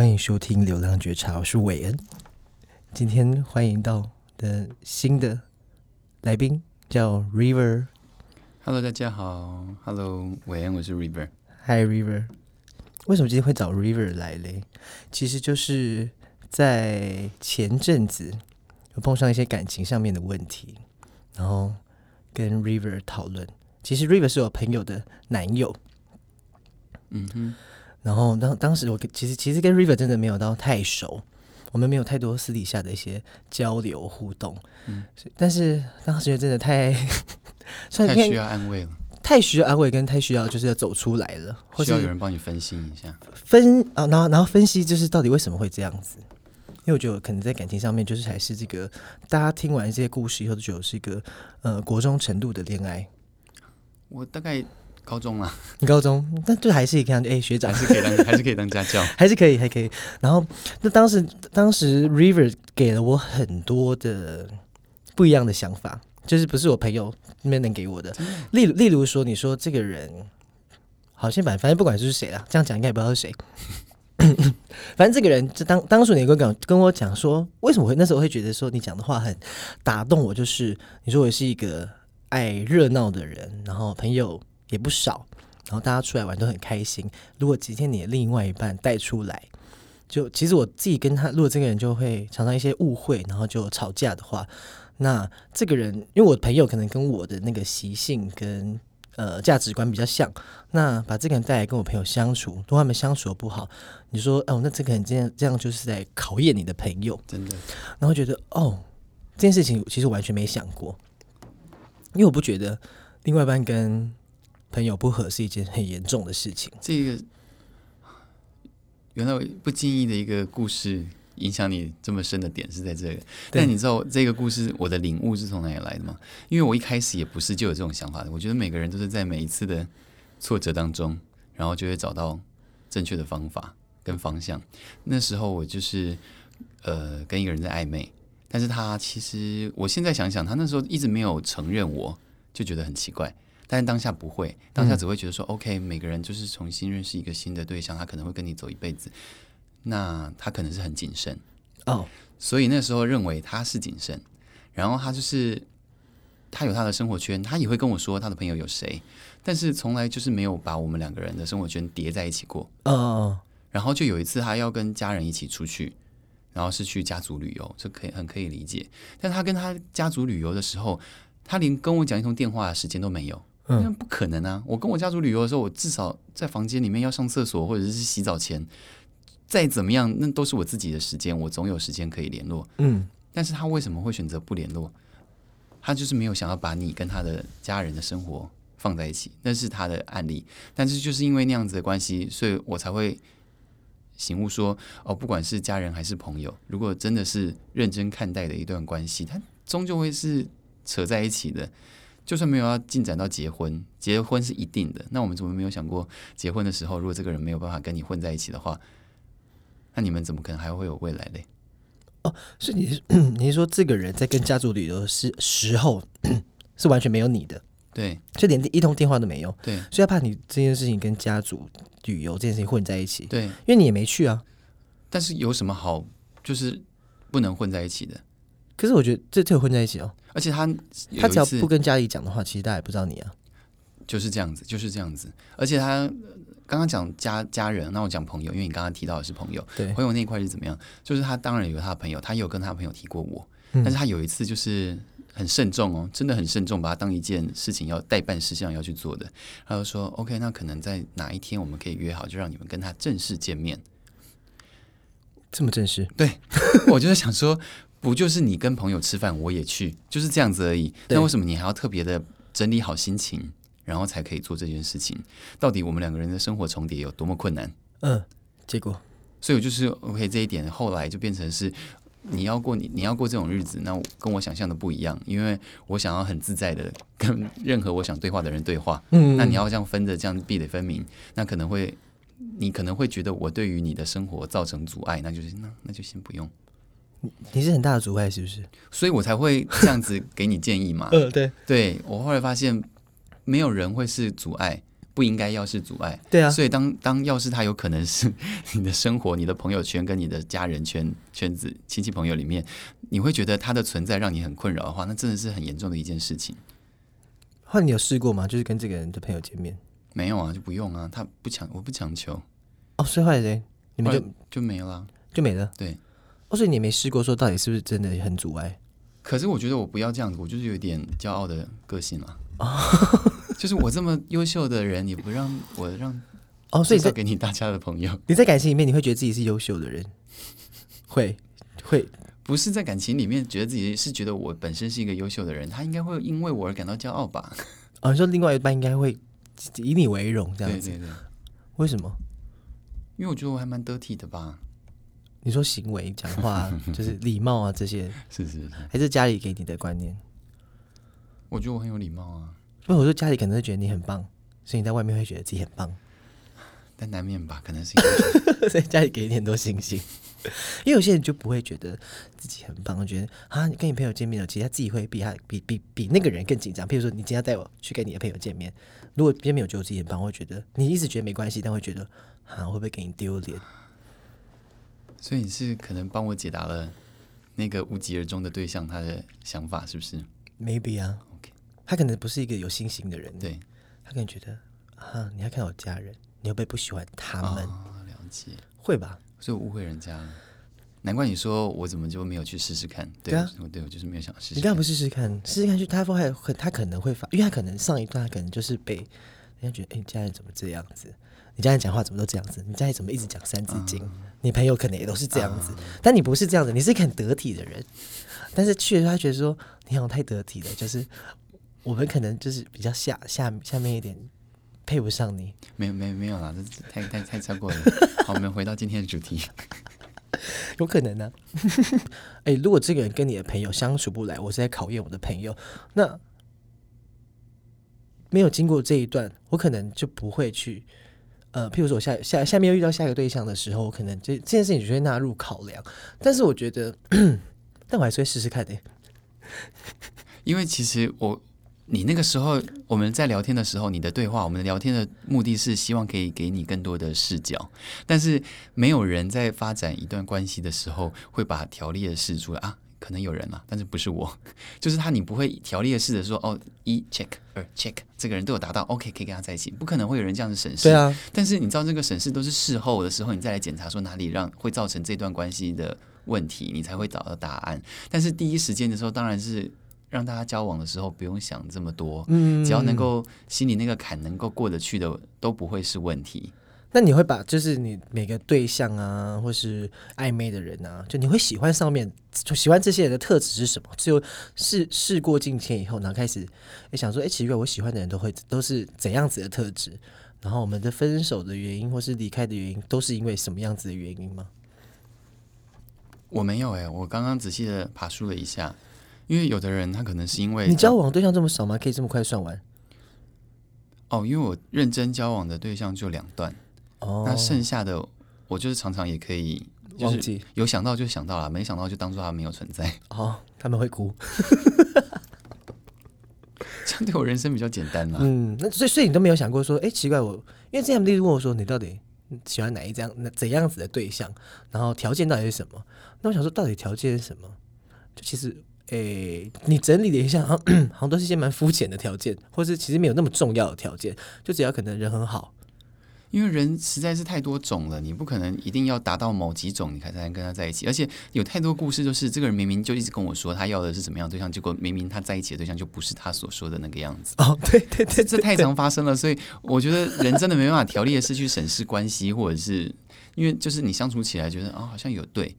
欢迎收听《流浪觉察》，我是韦恩。今天欢迎到的新的来宾叫 River。Hello，大家好。Hello，韦恩，我是 River。Hi River。为什么今天会找 River 来嘞？其实就是在前阵子有碰上一些感情上面的问题，然后跟 River 讨论。其实 River 是我朋友的男友。嗯哼。然后当当时我其实其实跟 River 真的没有到太熟，我们没有太多私底下的一些交流互动。嗯，但是当时真的太 太需要安慰了，太需要安慰跟太需要就是要走出来了，或需要有人帮你分析一下分啊，然后然后分析就是到底为什么会这样子？因为我觉得可能在感情上面就是还是这个大家听完这些故事以后都觉得是一个呃国中程度的恋爱。我大概。高中啊，你高中，但就还是可以看，哎、欸，学长还是可以当，还是可以当家教，还是可以，还可以。然后，那当时，当时 River 给了我很多的不一样的想法，就是不是我朋友那边能给我的。例，例如说，你说这个人，好像反反正不管是谁啦，这样讲应该也不知道是谁。反正这个人，就当当初你跟讲，跟我讲说，为什么会那时候会觉得说你讲的话很打动我，就是你说我是一个爱热闹的人，然后朋友。也不少，然后大家出来玩都很开心。如果今天你的另外一半带出来，就其实我自己跟他，如果这个人就会常常一些误会，然后就吵架的话，那这个人因为我的朋友可能跟我的那个习性跟呃价值观比较像，那把这个人带来跟我朋友相处，如果他们相处的不好，你说哦，那这个人这样这样就是在考验你的朋友，真的。然后觉得哦，这件事情其实完全没想过，因为我不觉得另外一半跟朋友不和是一件很严重的事情。这个原来不经意的一个故事影响你这么深的点是在这个，但你知道这个故事我的领悟是从哪里来的吗？因为我一开始也不是就有这种想法的。我觉得每个人都是在每一次的挫折当中，然后就会找到正确的方法跟方向。那时候我就是呃跟一个人在暧昧，但是他其实我现在想想，他那时候一直没有承认我，我就觉得很奇怪。但是当下不会，当下只会觉得说、嗯、，OK，每个人就是重新认识一个新的对象，他可能会跟你走一辈子，那他可能是很谨慎哦，所以那时候认为他是谨慎，然后他就是他有他的生活圈，他也会跟我说他的朋友有谁，但是从来就是没有把我们两个人的生活圈叠在一起过哦。然后就有一次他要跟家人一起出去，然后是去家族旅游，这可以很可以理解。但他跟他家族旅游的时候，他连跟我讲一通电话的时间都没有。那不可能啊！我跟我家族旅游的时候，我至少在房间里面要上厕所或者是洗澡前，再怎么样，那都是我自己的时间，我总有时间可以联络。嗯，但是他为什么会选择不联络？他就是没有想要把你跟他的家人的生活放在一起，那是他的案例。但是就是因为那样子的关系，所以我才会醒悟说：哦，不管是家人还是朋友，如果真的是认真看待的一段关系，他终究会是扯在一起的。就算没有要进展到结婚，结婚是一定的。那我们怎么没有想过，结婚的时候，如果这个人没有办法跟你混在一起的话，那你们怎么可能还会有未来嘞？哦，所以你是 你是说，这个人在跟家族旅游是时候 是完全没有你的？对，就连一通电话都没有。对，所以他怕你这件事情跟家族旅游这件事情混在一起。对，因为你也没去啊。但是有什么好，就是不能混在一起的？可是我觉得这这个混在一起哦。而且他他只要不跟家里讲的话，其实大家也不知道你啊，就是这样子，就是这样子。而且他刚刚讲家家人，那我讲朋友，因为你刚刚提到的是朋友，对朋友那一块是怎么样？就是他当然有他的朋友，他也有跟他朋友提过我，嗯、但是他有一次就是很慎重哦，真的很慎重，把它当一件事情要代办事项要去做的。他就说：“OK，那可能在哪一天我们可以约好，就让你们跟他正式见面。”这么正式？对，我就是想说。不就是你跟朋友吃饭，我也去，就是这样子而已。那为什么你还要特别的整理好心情，然后才可以做这件事情？到底我们两个人的生活重叠有多么困难？嗯，结果，所以我就是 OK 这一点，后来就变成是你要过你你要过这种日子，那跟我想象的不一样，因为我想要很自在的跟任何我想对话的人对话。嗯，那你要这样分着，这样壁垒分明，那可能会你可能会觉得我对于你的生活造成阻碍，那就是那那就先不用。你是很大的阻碍，是不是？所以我才会这样子给你建议嘛。呃，对，对我后来发现，没有人会是阻碍，不不应该要是阻碍。对啊，所以当当要是他有可能是你的生活、你的朋友圈跟你的家人圈圈子、亲戚朋友里面，你会觉得他的存在让你很困扰的话，那真的是很严重的一件事情。后来你有试过吗？就是跟这个人的朋友见面？没有啊，就不用啊，他不强，我不强求。哦，所以后来呢，你们就就没了，就没了。对，哦，所以你没试过说到底是不是真的很阻碍？可是我觉得我不要这样子，我就是有点骄傲的个性了。就是我这么优秀的人，你不让我让哦，所以再给你大家的朋友，你在感情里面你会觉得自己是优秀的人，会会不是在感情里面觉得自己是觉得我本身是一个优秀的人，他应该会因为我而感到骄傲吧？哦，你说另外一半应该会以你为荣这样子，对对对，为什么？因为我觉得我还蛮得体的吧。你说行为、讲话 就是礼貌啊，这些是是是，还是家里给你的观念？我觉得我很有礼貌啊。所以我说家里可能会觉得你很棒，所以你在外面会觉得自己很棒。但难免吧，可能是 所以家里给你很多信心。因为有些人就不会觉得自己很棒，觉得啊，你跟你朋友见面了，其实他自己会比他比比比那个人更紧张。譬如说，你今天带我去跟你的朋友见面，如果别人没有觉得自己很棒，会觉得你一直觉得没关系，但会觉得啊，会不会给你丢脸？所以你是可能帮我解答了那个无疾而终的对象他的想法，是不是？Maybe 啊，OK，他可能不是一个有信心的人，对，他可能觉得啊，你要看我家人，你会不会不喜欢他们？哦，了解，会吧？所以我误会人家了，难怪你说我怎么就没有去试试看？对，对啊，对我就是没有想试试。你干嘛不试试看，试试看去，他说还他可能会发，因为他可能上一段他可能就是被人家觉得，哎，你家人怎么这样子？你家人讲话怎么都这样子？你家里怎么一直讲三字经？嗯、你朋友可能也都是这样子，嗯、但你不是这样子，你是一个很得体的人。但是去了他觉得说你好像太得体了，就是我们可能就是比较下下下面一点配不上你。没有没有没有啦，这太太太超过了。好，我们回到今天的主题。有可能呢、啊？哎、欸，如果这个人跟你的朋友相处不来，我是在考验我的朋友。那没有经过这一段，我可能就不会去。呃，譬如说我下下下面又遇到下一个对象的时候，我可能这这件事情就会纳入考量。但是我觉得，但我还是会试试看的。因为其实我，你那个时候我们在聊天的时候，你的对话，我们聊天的目的是希望可以给你更多的视角。但是没有人在发展一段关系的时候会把条列式出来啊。可能有人嘛，但是不是我，就是他，你不会条列式的说哦，一 check 二 check，这个人都有达到，OK，可以跟他在一起，不可能会有人这样子审视。对啊，但是你知道这个审视都是事后的时候，你再来检查说哪里让会造成这段关系的问题，你才会找到答案。但是第一时间的时候，当然是让大家交往的时候不用想这么多，嗯，只要能够心里那个坎能够过得去的，都不会是问题。那你会把就是你每个对象啊，或是暧昧的人啊，就你会喜欢上面就喜欢这些人的特质是什么？只有事事过境迁以后，然后开始也想说，哎，奇怪，我喜欢的人都会都是怎样子的特质？然后我们的分手的原因或是离开的原因，都是因为什么样子的原因吗？我没有哎、欸，我刚刚仔细的爬梳了一下，因为有的人他可能是因为你交往对象这么少吗？可以这么快算完？哦，因为我认真交往的对象就两段。哦，那剩下的我就是常常也可以忘记，有想到就想到了，没想到就当做他没有存在。哦，他们会哭，这样对我人生比较简单嘛。嗯，那所以所以你都没有想过说，哎，奇怪，我因为之前他们一直问我说，你到底喜欢哪一张、那怎样子的对象，然后条件到底是什么？那我想说，到底条件是什么？就其实，哎，你整理了一下，好 像好像都是一些蛮肤浅的条件，或是其实没有那么重要的条件，就只要可能人很好。因为人实在是太多种了，你不可能一定要达到某几种，你才能跟他在一起。而且有太多故事，就是这个人明明就一直跟我说他要的是怎么样对象，结果明明他在一起的对象就不是他所说的那个样子。哦，对对对，这太常发生了。所以我觉得人真的没办法条列式去审视关系，或者是因为就是你相处起来觉得啊、哦，好像有对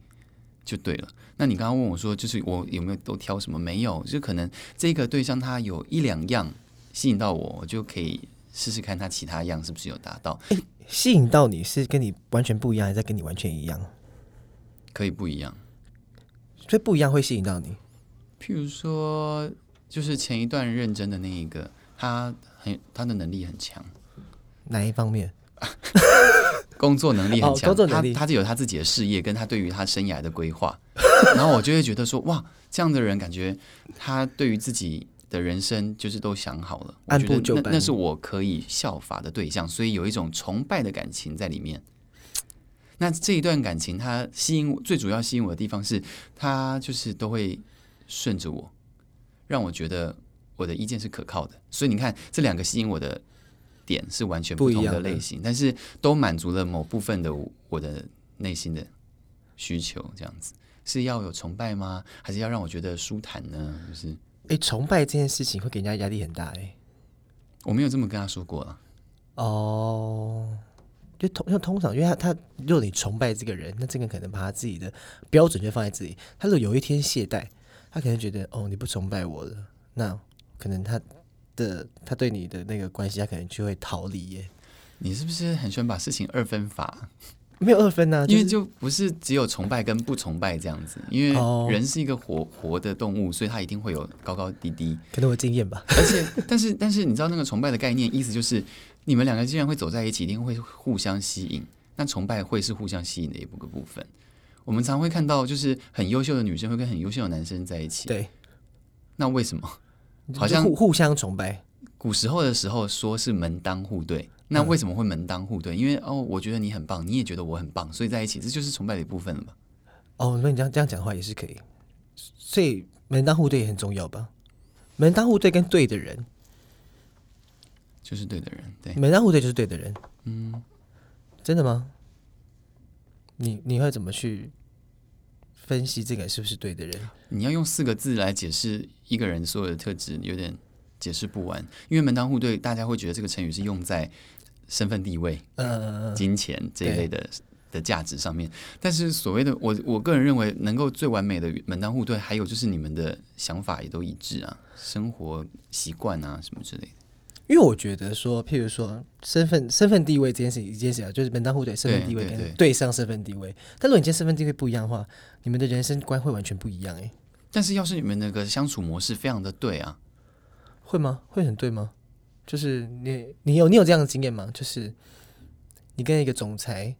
就对了。那你刚刚问我说，就是我有没有都挑什么？没有，就可能这个对象他有一两样吸引到我，我就可以。试试看他其他样是不是有达到？诶，吸引到你是跟你完全不一样，还是跟你完全一样？可以不一样，所以不一样会吸引到你。譬如说，就是前一段认真的那一个，他很他的能力很强，哪一方面？工作能力很强，他他就有他自己的事业，跟他对于他生涯的规划。然后我就会觉得说，哇，这样的人感觉他对于自己。的人生就是都想好了，按部就班，那那是我可以效法的对象，所以有一种崇拜的感情在里面。那这一段感情，它吸引我，最主要吸引我的地方是，它就是都会顺着我，让我觉得我的意见是可靠的。所以你看，这两个吸引我的点是完全不同的类型，但是都满足了某部分的我的内心的需求。这样子是要有崇拜吗？还是要让我觉得舒坦呢？就是，哎，崇拜这件事情会给人家压力很大哎。我没有这么跟他说过了。哦。就通，就通常，因为他他，如果你崇拜这个人，那这个可能把他自己的标准就放在这里。他如果有一天懈怠，他可能觉得哦，你不崇拜我了，那可能他的他对你的那个关系，他可能就会逃离耶。你是不是很喜欢把事情二分法？没有二分呐、啊，就是、因为就不是只有崇拜跟不崇拜这样子。因为人是一个活活的动物，所以他一定会有高高低低。可能我经验吧。而且，但是但是，你知道那个崇拜的概念，意思就是。你们两个既然会走在一起，一定会互相吸引。那崇拜会是互相吸引的一个部分。我们常会看到，就是很优秀的女生会跟很优秀的男生在一起。对。那为什么？好像互互相崇拜。古时候的时候说是门当户对。那为什么会门当户对？嗯、因为哦，我觉得你很棒，你也觉得我很棒，所以在一起，这就是崇拜的一部分了吧？哦，那你这样这样讲的话也是可以。所以门当户对也很重要吧？门当户对跟对的人。就是对的人，对，门当户对就是对的人，嗯，真的吗？你你会怎么去分析这个是不是对的人？你要用四个字来解释一个人所有的特质，有点解释不完。因为门当户对，大家会觉得这个成语是用在身份地位、呃、金钱这一类的的价值上面。但是所谓的我，我个人认为能够最完美的门当户对，还有就是你们的想法也都一致啊，生活习惯啊什么之类的。因为我觉得说，譬如说身份身份地位这件事情，一件事啊，就是门当户对，身份地位跟对上身份地位。但如果你今天身份地位不一样的话，你们的人生观会完全不一样哎。但是要是你们那个相处模式非常的对啊，会吗？会很对吗？就是你你有你有这样的经验吗？就是你跟一个总裁，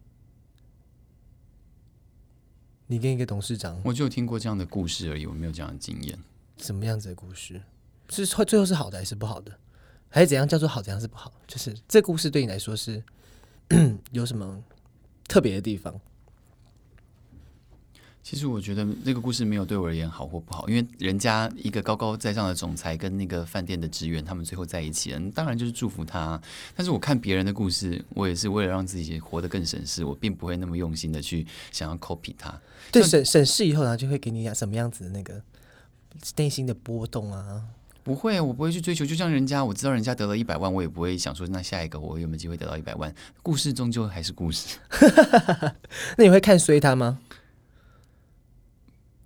你跟一个董事长，我就听过这样的故事而已，我没有这样的经验。什么样子的故事？是最后是好的还是不好的？还是怎样叫做好，怎样是不好？就是这故事对你来说是 有什么特别的地方？其实我觉得那个故事没有对我而言好或不好，因为人家一个高高在上的总裁跟那个饭店的职员，他们最后在一起了，当然就是祝福他。但是我看别人的故事，我也是为了让自己活得更省事，我并不会那么用心的去想要 copy 他。对，省省事以后他，就会给你什么样子的那个内心的波动啊。不会，我不会去追求。就像人家，我知道人家得了一百万，我也不会想说，那下一个我有没有机会得到一百万？故事终究还是故事。那你会看衰他吗？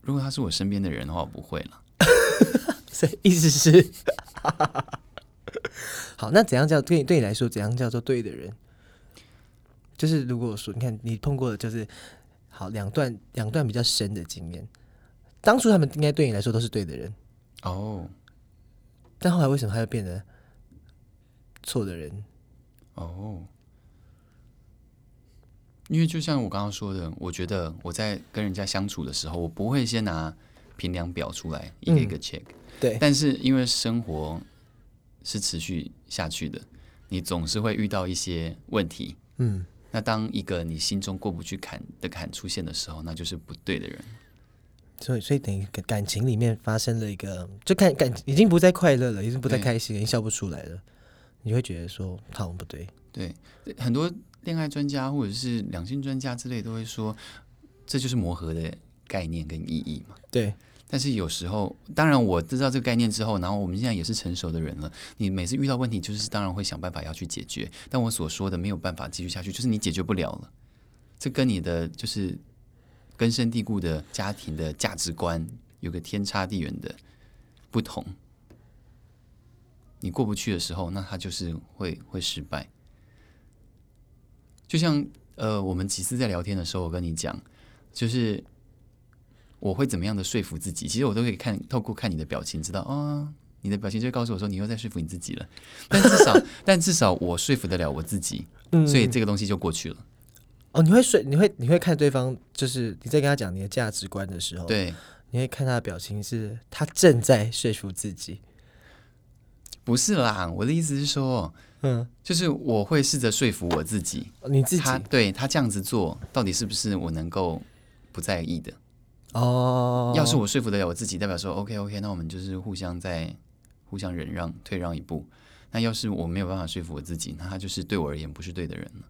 如果他是我身边的人的话，我不会了。所以意思是，好，那怎样叫对对你来说，怎样叫做对的人？就是如果说，你看你碰过的，就是好两段两段比较深的经验，当初他们应该对你来说都是对的人哦。但后来为什么他又变得错的人？哦，因为就像我刚刚说的，我觉得我在跟人家相处的时候，我不会先拿评量表出来一个一个 check，嗯。对，但是因为生活是持续下去的，你总是会遇到一些问题。嗯，那当一个你心中过不去坎的坎出现的时候，那就是不对的人。所以，所以等于感情里面发生了一个，就看感已经不再快乐了，已经不再开心，已经笑不出来了。你会觉得说好像不对。对，很多恋爱专家或者是两性专家之类都会说，这就是磨合的概念跟意义嘛。对。但是有时候，当然我知道这个概念之后，然后我们现在也是成熟的人了。你每次遇到问题，就是当然会想办法要去解决。但我所说的没有办法继续下去，就是你解决不了了。这跟你的就是。根深蒂固的家庭的价值观有个天差地远的不同，你过不去的时候，那他就是会会失败。就像呃，我们几次在聊天的时候，我跟你讲，就是我会怎么样的说服自己，其实我都可以看透过看你的表情，知道啊、哦，你的表情就会告诉我说你又在说服你自己了。但至少，但至少我说服得了我自己，所以这个东西就过去了。哦，你会说，你会你会看对方，就是你在跟他讲你的价值观的时候，对，你会看他的表情，是他正在说服自己，不是啦，我的意思是说，嗯，就是我会试着说服我自己，你自己他对他这样子做，到底是不是我能够不在意的？哦，要是我说服得了我自己，代表说 OK OK，那我们就是互相在互相忍让、退让一步。那要是我没有办法说服我自己，那他就是对我而言不是对的人了。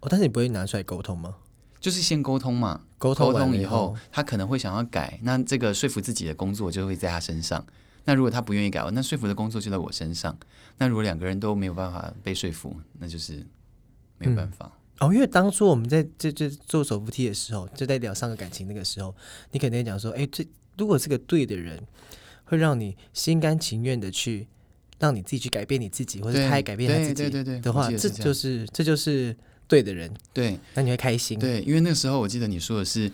哦，但是你不会拿出来沟通吗？就是先沟通嘛，沟通沟通以后，他可能会想要改，那这个说服自己的工作就会在他身上。那如果他不愿意改，那说服的工作就在我身上。那如果两个人都没有办法被说服，那就是没有办法。嗯、哦，因为当初我们在这这做手扶梯的时候，就在聊上个感情那个时候，你肯定讲说，哎，这如果是个对的人，会让你心甘情愿的去让你自己去改变你自己，或者他也改变他自己对对对对的话，这就是这就是对的人。对，那你会开心。对，因为那个时候我记得你说的是。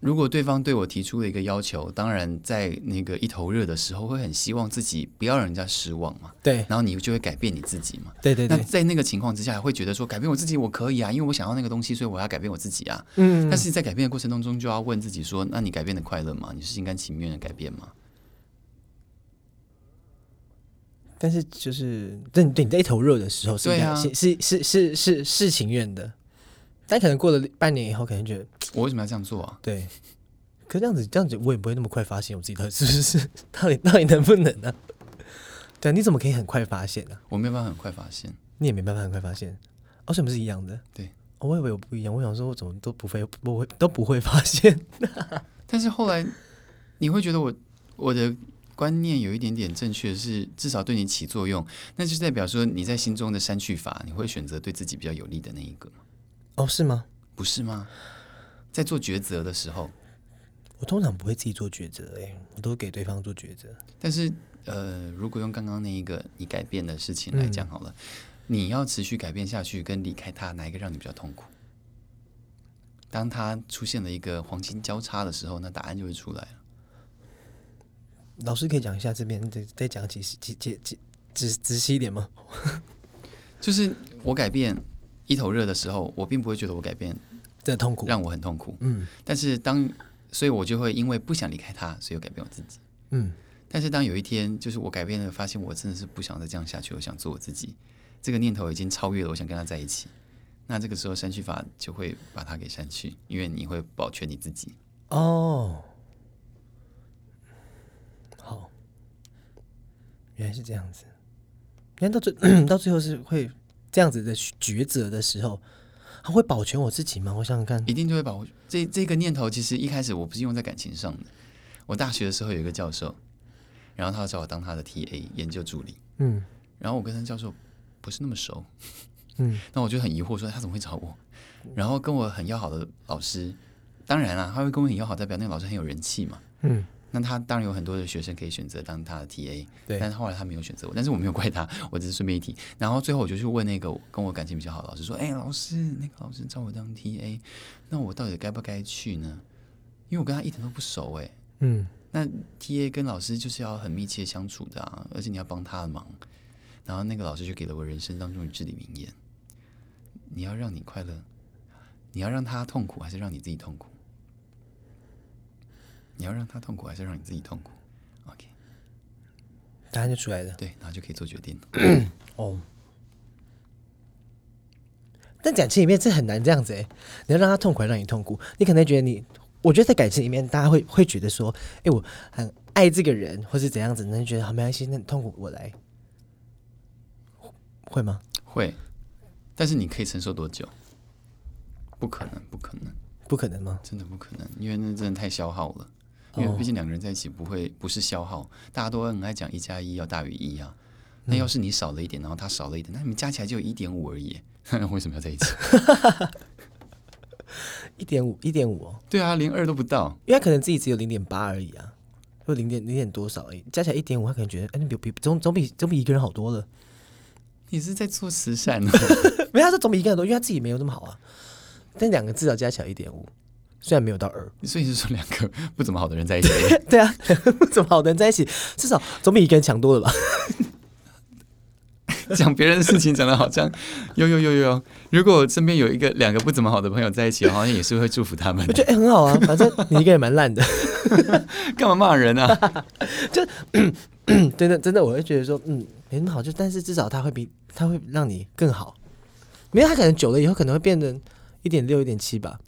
如果对方对我提出了一个要求，当然在那个一头热的时候，会很希望自己不要让人家失望嘛。对，然后你就会改变你自己嘛。对对对。那在那个情况之下，会觉得说改变我自己我可以啊，因为我想要那个东西，所以我要改变我自己啊。嗯。但是在改变的过程当中，就要问自己说：那你改变的快乐吗？你是心甘情愿的改变吗？但是就是，对对，你在一头热的时候是，对啊，是是是是是是情愿的。但可能过了半年以后，可能觉得我为什么要这样做啊？对，可这样子这样子，我也不会那么快发现我自己到底是不是 到底到底能不能呢、啊？对，你怎么可以很快发现呢、啊？我没有办法很快发现，你也没办法很快发现，而且我们是一样的？对，哦、我以为我不一样，我想说我怎么都不会不会都不会发现。但是后来你会觉得我我的观念有一点点正确，是至少对你起作用，那就代表说你在心中的删去法，你会选择对自己比较有利的那一个。哦，是吗？不是吗？在做抉择的时候，我通常不会自己做抉择，哎，我都给对方做抉择。但是，呃，如果用刚刚那一个你改变的事情来讲好了，嗯，你要持续改变下去，跟离开他，哪一个让你比较痛苦？当他出现了一个黄金交叉的时候，那答案就会出来了。老师可以讲一下这边再再讲几几几几仔仔细一点吗？就是我改变。一头热的时候，我并不会觉得我改变的痛苦，让我很痛苦。嗯，但是当，所以我就会因为不想离开他，所以我改变我自己。嗯，但是当有一天，就是我改变了，发现我真的是不想再这样下去，我想做我自己，这个念头已经超越了我想跟他在一起。那这个时候删去法就会把它给删去，因为你会保全你自己。哦，好，原来是这样子。原来到最 到最后是会。这样子的抉择的时候，他会保全我自己吗？我想想看，一定就会保。这这个念头其实一开始我不是用在感情上的。我大学的时候有一个教授，然后他找我当他的 TA 研究助理。嗯，然后我跟他教授不是那么熟。嗯，那我就很疑惑，说他怎么会找我？然后跟我很要好的老师，当然啦，他会跟我很要好，代表那个老师很有人气嘛。嗯。那他当然有很多的学生可以选择当他的 TA，对，但是后来他没有选择我，但是我没有怪他，我只是顺便一提。然后最后我就去问那个跟我感情比较好的老师说：“哎、欸，老师，那个老师找我当 TA，那我到底该不该去呢？因为我跟他一点都不熟，哎，嗯，那 TA 跟老师就是要很密切相处的啊，而且你要帮他的忙。然后那个老师就给了我人生当中的至理名言：你要让你快乐，你要让他痛苦，还是让你自己痛苦？”你要让他痛苦，还是让你自己痛苦？OK，答案就出来了。对，然后就可以做决定了。哦，但感情里面这很难这样子哎，你要让他痛苦，让你痛苦？你可能觉得你，我觉得在感情里面，大家会会觉得说，哎，我很爱这个人，或是怎样子，那觉得好没关系，那你痛苦我来，会吗？会，但是你可以承受多久？不可能，不可能，不可能吗？真的不可能，因为那真的太消耗了。因为毕竟两个人在一起不会不是消耗，大家都很爱讲一加一要大于一啊。那要是你少了一点，然后他少了一点，那你们加起来就有一点五而已。为什么要在一起？一点五，一点五哦。对啊，连二都不到，因为他可能自己只有零点八而已啊，或零点零点多少而已，加起来一点五，他可能觉得哎，你比比总总比总比一个人好多了。你是在做慈善呢？没有，他说总比一个人多，因为他自己没有那么好啊。但两个至少加起来一点五。虽然没有到二，所以是说两个不怎么好的人在一起。对啊，不怎么好的人在一起，至少总比一个人强多了吧？讲别人的事情讲的好像有有有有。如果我身边有一个两个不怎么好的朋友在一起，好像也是会祝福他们。我觉得、欸、很好啊，反正你一个人蛮烂的，干嘛骂人啊？就 真的真的，我会觉得说，嗯，没那么好，就但是至少他会比他会让你更好，没有他可能久了以后可能会变成一点六、一点七吧。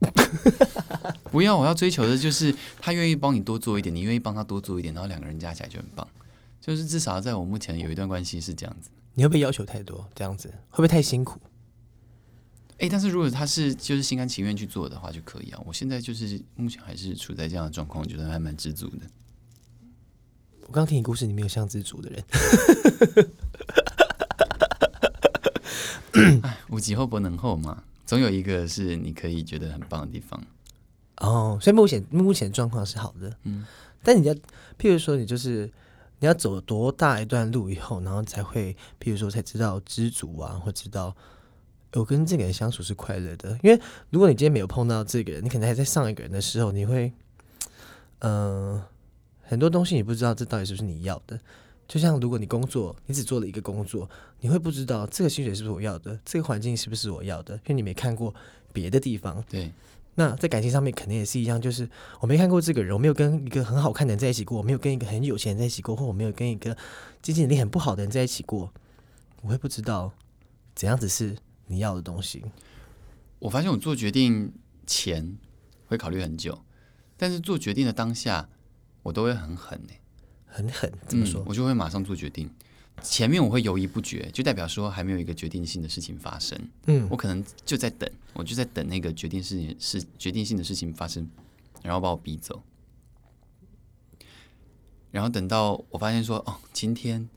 不要，我要追求的就是他愿意帮你多做一点，你愿意帮他多做一点，然后两个人加起来就很棒。就是至少在我目前有一段关系是这样子。你会不会要求太多？这样子会不会太辛苦？哎、欸，但是如果他是就是心甘情愿去做的话，就可以啊。我现在就是目前还是处在这样的状况，我觉得还蛮知足的。我刚听你故事，你没有像知足的人。哎，无极厚不能厚嘛，总有一个是你可以觉得很棒的地方。哦，所以目前目前状况是好的。嗯，但你要，譬如说，你就是你要走多大一段路以后，然后才会，譬如说才知道知足啊，或知道我跟这个人相处是快乐的。因为如果你今天没有碰到这个人，你可能还在上一个人的时候，你会，嗯、呃。很多东西你不知道这到底是不是你要的，就像如果你工作，你只做了一个工作，你会不知道这个薪水是不是我要的，这个环境是不是我要的，因为你没看过别的地方。对，那在感情上面肯定也是一样，就是我没看过这个人，我没有跟一个很好看的人在一起过，我没有跟一个很有钱人在一起过，或我没有跟一个经济能力很不好的人在一起过，我会不知道怎样子是你要的东西。我发现我做决定前会考虑很久，但是做决定的当下。我都会很狠呢、欸，很狠，怎么说、嗯？我就会马上做决定。前面我会犹豫不决，就代表说还没有一个决定性的事情发生。嗯，我可能就在等，我就在等那个决定事情是决定性的事情发生，然后把我逼走。然后等到我发现说，哦，今天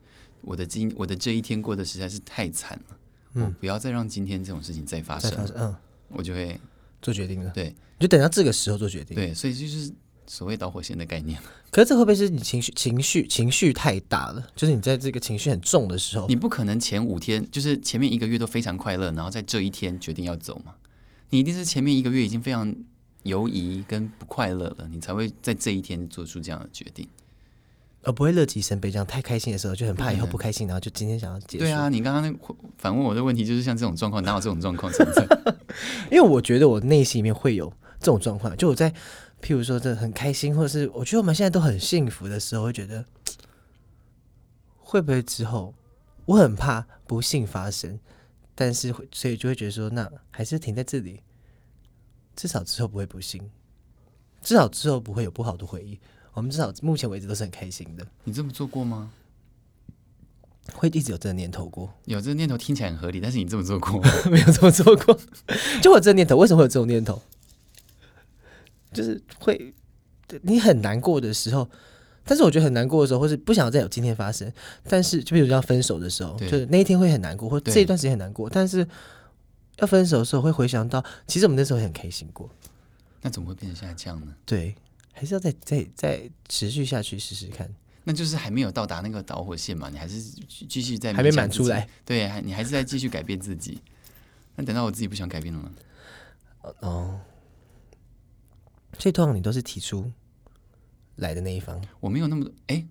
我的今我的这一天过得实在是太惨了，嗯、我不要再让今天这种事情再发生。嗯，我就会做决定了。对，你就等到这个时候做决定。对，所以就是。所谓导火线的概念，可是这会不会是你情绪情绪情绪太大了？就是你在这个情绪很重的时候，你不可能前五天就是前面一个月都非常快乐，然后在这一天决定要走嘛？你一定是前面一个月已经非常犹疑跟不快乐了，你才会在这一天做出这样的决定，而不会乐极生悲。这样太开心的时候就很怕以后不开心，然后就今天想要结束。对啊，你刚刚那反问我的问题就是像这种状况，哪有这种状况存在？因为我觉得我内心里面会有这种状况，就我在。譬如说，这很开心，或者是我觉得我们现在都很幸福的时候，会觉得 会不会之后我很怕不幸发生，但是会所以就会觉得说，那还是停在这里，至少之后不会不幸，至少之后不会有不好的回忆。我们至少目前为止都是很开心的。你这么做过吗？会一直有这个念头过？有这个念头听起来很合理，但是你这么做过 没有这么做过？就我这个念头，为什么会有这种念头？就是会，你很难过的时候，但是我觉得很难过的时候，或是不想再有今天发生。但是，就比如要分手的时候，就是那一天会很难过，或这一段时间很难过。但是要分手的时候，会回想到，其实我们那时候很开心过。那怎么会变成现在这样呢？对，还是要再再再持续下去试试看。那就是还没有到达那个导火线嘛？你还是继续在还没满出来？对，还你还是在继续改变自己。那等到我自己不想改变了吗？哦。所以通常你都是提出来的那一方，我没有那么多，哎、欸，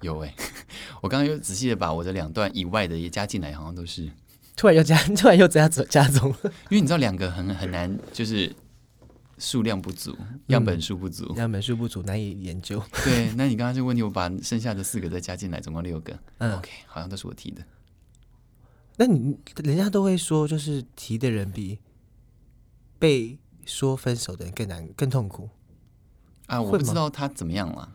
有哎、欸，我刚刚又仔细的把我的两段以外的也加进来，好像都是突然又加，突然又加加重了，因为你知道两个很很难，就是数量不足，样本数不足，样本数不足难以研究。对，那你刚刚这个问题，我把剩下的四个再加进来，总共六个。嗯，OK，好像都是我提的。那你人家都会说，就是提的人比被。说分手的人更难、更痛苦啊！我不知道他怎么样了。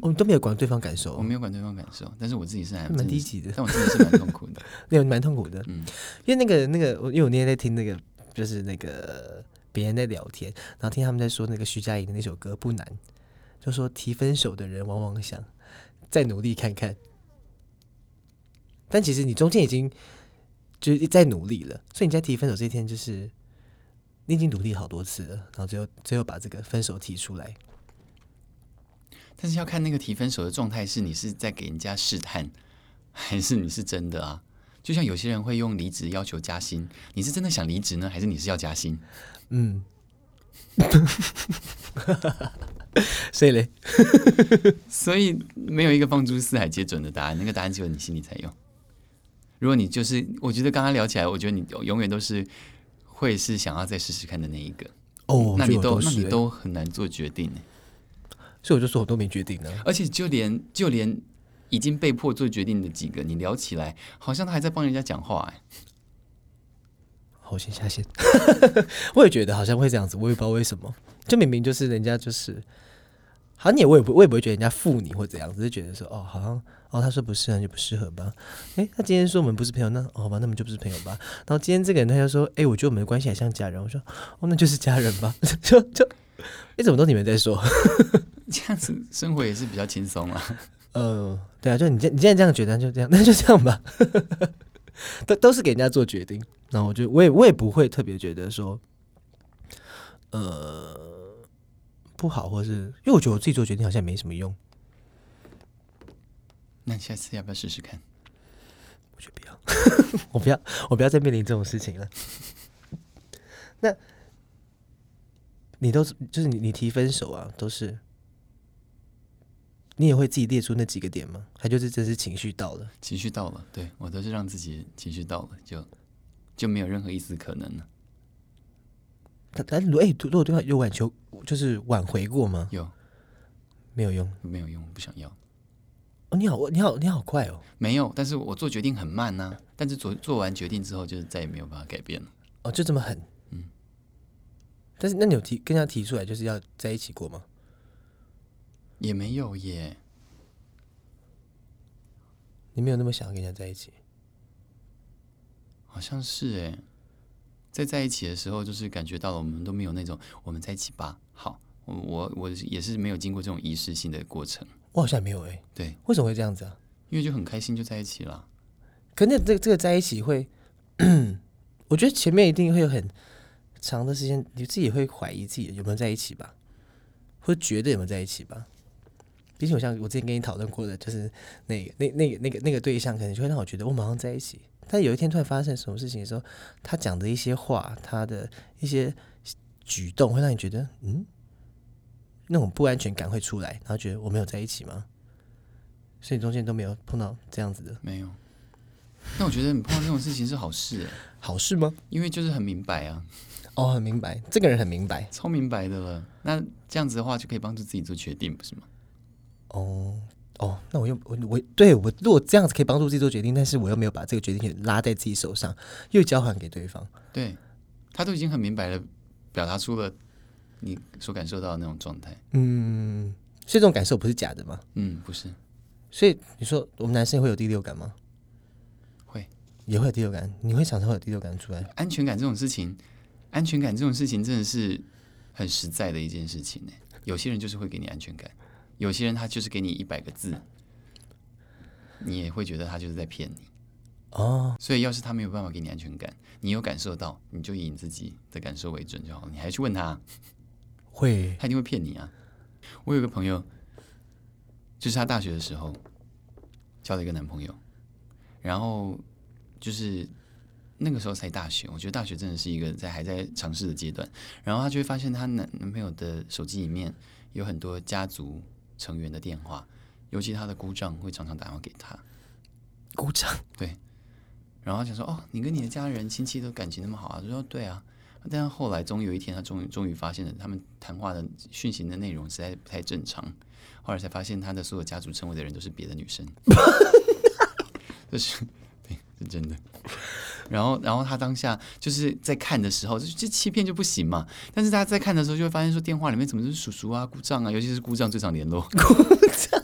我们都没有管对方感受，我没有管对方感受，但是我自己是还蛮低级的。但我自己是蛮痛苦的，有蛮痛苦的。嗯，因为那个、那个，因为我那天在听那个，就是那个别人在聊天，然后听他们在说那个徐佳莹的那首歌不难，就说提分手的人往往想再努力看看，但其实你中间已经就是在努力了，所以你在提分手这一天就是。你已经努力好多次了，然后最后最后把这个分手提出来，但是要看那个提分手的状态是你是在给人家试探，还是你是真的啊？就像有些人会用离职要求加薪，你是真的想离职呢，还是你是要加薪？嗯，所以嘞，所以没有一个放诸四海皆准的答案，那个答案只有你心里才有。如果你就是，我觉得刚刚聊起来，我觉得你永远都是。会是想要再试试看的那一个哦，那你都那你都很难做决定呢，所以我就说我都没决定呢。而且就连就连已经被迫做决定的几个，你聊起来好像他还在帮人家讲话哎。好，我先下线。我也觉得好像会这样子，我也不知道为什么，就明明就是人家就是，好像你也我也不我也不会觉得人家负你或怎样，只是觉得说哦，好像哦，他说不适合就不适合吧。诶，他今天说我们不是朋友，那哦好吧，那我们就不是朋友吧。然后今天这个人他就说，诶，我觉得我们的关系还像家人。我说哦，那就是家人吧。就就，诶，怎么都你们在说？这样子生活也是比较轻松啊。呃，对啊，就你现你现在这样觉得，就这样，那就这样吧。都都是给人家做决定，然后我就我也我也不会特别觉得说，呃，不好，或是因为我觉得我自己做决定好像也没什么用。那你下次要不要试试看？我觉得不要，我不要，我不要再面临这种事情了。那，你都是就是你你提分手啊，都是。你也会自己列出那几个点吗？还就是真是情绪到了，情绪到了，对，我都是让自己情绪到了，就就没有任何一丝可能了。他但如果哎，如果对方有挽求，就是挽回过吗？有，没有用，没有用，不想要。哦，你好，你好，你好快哦。没有，但是我做决定很慢呐、啊。但是做做完决定之后，就是再也没有办法改变了。哦，就这么狠？嗯。但是那你有提跟他提出来，就是要在一起过吗？也没有耶，你没有那么想要跟人家在一起？好像是哎，在在一起的时候，就是感觉到了我们都没有那种我们在一起吧。好，我我我也是没有经过这种仪式性的过程。我好像没有哎，对，为什么会这样子啊？因为就很开心就在一起了。可那这个这个在一起会，我觉得前面一定会有很长的时间，你自己也会怀疑自己有没有在一起吧，或者觉得有没有在一起吧。毕竟，我像我之前跟你讨论过的，就是那个、那、那个、那个、那个对象，可能就会让我觉得我马上在一起。但有一天突然发生什么事情的时候，他讲的一些话，他的一些举动，会让你觉得，嗯，那种不安全感会出来，然后觉得我没有在一起吗？所以中间都没有碰到这样子的，没有。那我觉得你碰到这种事情是好事，好事吗？因为就是很明白啊。哦，很明白，这个人很明白，超明白的了。那这样子的话，就可以帮助自己做决定，不是吗？哦哦，那我又我我对我如果这样子可以帮助自己做决定，但是我又没有把这个决定拉在自己手上，又交还给对方，对，他都已经很明白了，表达出了你所感受到的那种状态。嗯，所以这种感受不是假的吗？嗯，不是。所以你说我们男生会有第六感吗？会，也会有第六感。你会常常会有第六感出来？安全感这种事情，安全感这种事情真的是很实在的一件事情呢。有些人就是会给你安全感。有些人他就是给你一百个字，你也会觉得他就是在骗你哦。所以要是他没有办法给你安全感，你有感受到，你就以你自己的感受为准就好。你还去问他，会他一定会骗你啊。我有个朋友，就是他大学的时候交了一个男朋友，然后就是那个时候才大学，我觉得大学真的是一个在还在尝试的阶段。然后他就会发现他男男朋友的手机里面有很多家族。成员的电话，尤其他的姑丈会常常打电话给他。姑丈对，然后他想说：“哦，你跟你的家人亲戚都感情那么好啊？”他说：“对啊。”但是后来终于有一天，他终于终于发现了他们谈话的讯息的内容实在不太正常。后来才发现，他的所有家族称谓的人都是别的女生。就是对，是真的。然后，然后他当下就是在看的时候，这这欺骗就不行嘛。但是他在看的时候，就会发现说，电话里面怎么是叔叔啊、姑丈啊，尤其是姑丈最常联络。姑丈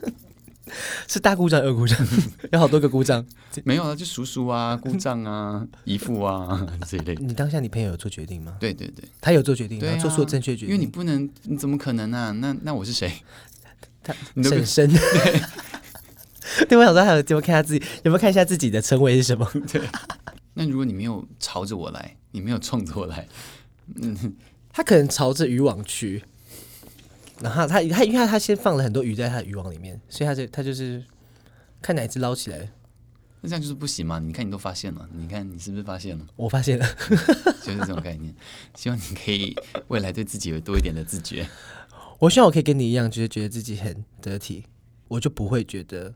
是大姑丈、二姑丈，有好多个姑丈。没有啊，就叔叔啊、姑丈啊、姨父啊这一类。你当下你朋友有做决定吗？对对对，他有做决定，对啊，做出了正确决定。因为你不能，你怎么可能啊？那那我是谁？他婶婶。对，对，我想说，还有有没有看下自己，有没有看一下自己的称谓是什么？对。那如果你没有朝着我来，你没有冲着我来，嗯，他可能朝着渔网去，然后他他因为他先放了很多鱼在他的渔网里面，所以他就他就是看哪只捞起来，那这样就是不行嘛？你看你都发现了，你看你是不是发现了？我发现了，就是这种概念。希望你可以未来对自己有多一点的自觉。我希望我可以跟你一样，就是觉得自己很得体，我就不会觉得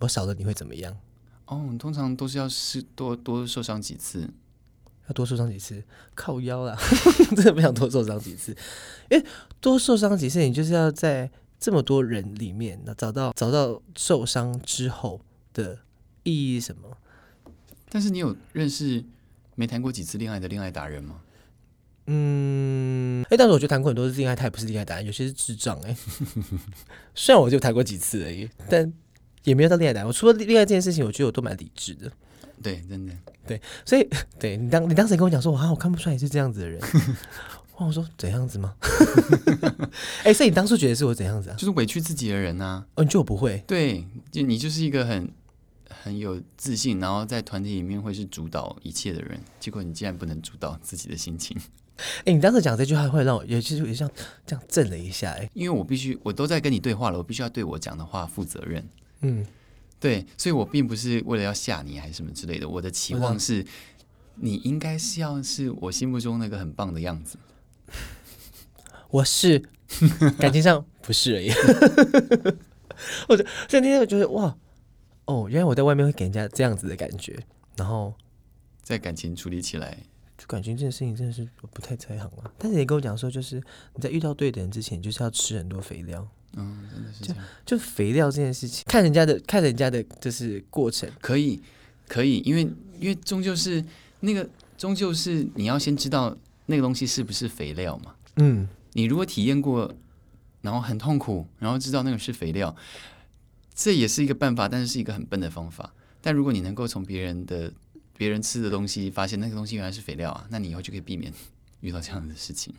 我少了你会怎么样。哦，通常都是要是多多受伤几次，要多受伤几次，靠腰啦，真的不想多受伤几次，因为多受伤几次，你就是要在这么多人里面，那找到找到受伤之后的意义是什么？但是你有认识没谈过几次恋爱的恋爱达人吗？嗯，哎、欸，但是我觉得谈过很多次恋爱，他也不是恋爱达人，有些是智障哎、欸。虽然我就谈过几次而已，但也没有到恋爱达人。我除了恋爱这件事情，我觉得我都蛮理智的。对，真的，对，所以对你当你当时跟我讲说，哇，我看不出来你是这样子的人。我说怎样子吗？哎、欸，所以你当初觉得是我怎样子啊？就是委屈自己的人啊。哦，你觉得我不会？对，就你就是一个很很有自信，然后在团体里面会是主导一切的人。结果你竟然不能主导自己的心情。哎、欸，你当时讲这句话会让我，也其实也像这样震了一下。哎，因为我必须，我都在跟你对话了，我必须要对我讲的话负责任。嗯，对，所以我并不是为了要吓你还是什么之类的。我的期望是，你应该是要是我心目中那个很棒的样子。我是感情上不是而已，我就所以那天我觉得哇哦，原来我在外面会给人家这样子的感觉，然后在感情处理起来，就感情这件事情真的是我不太在行啊。但是你跟我讲说，就是你在遇到对的人之前，就是要吃很多肥料。嗯，真的是这样。就，就肥料这件事情，看人家的，看人家的就是过程，可以，可以，因为因为终究是那个，终究是你要先知道那个东西是不是肥料嘛。嗯。你如果体验过，然后很痛苦，然后知道那个是肥料，这也是一个办法，但是是一个很笨的方法。但如果你能够从别人的别人吃的东西发现那个东西原来是肥料啊，那你以后就可以避免 遇到这样的事情。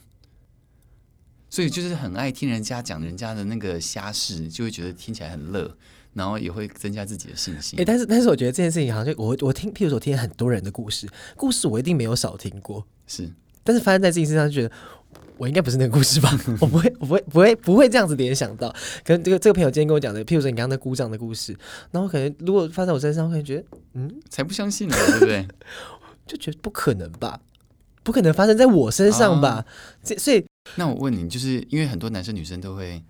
所以就是很爱听人家讲人家的那个瞎事，就会觉得听起来很乐，然后也会增加自己的信心。哎，但是但是我觉得这件事情好像就我我听，譬如说我听很多人的故事，故事我一定没有少听过，是，但是发生在自己身上就觉得。我应该不是那个故事吧？我不会，我不会，不会，不会这样子联想到。可能这个这个朋友今天跟我讲的，譬如说你刚刚那鼓掌的故事，然后可能如果发生在我身上，我可能觉得，嗯，才不相信呢，对不对？就觉得不可能吧，不可能发生在我身上吧？这、啊、所以，那我问你，就是因为很多男生女生都会，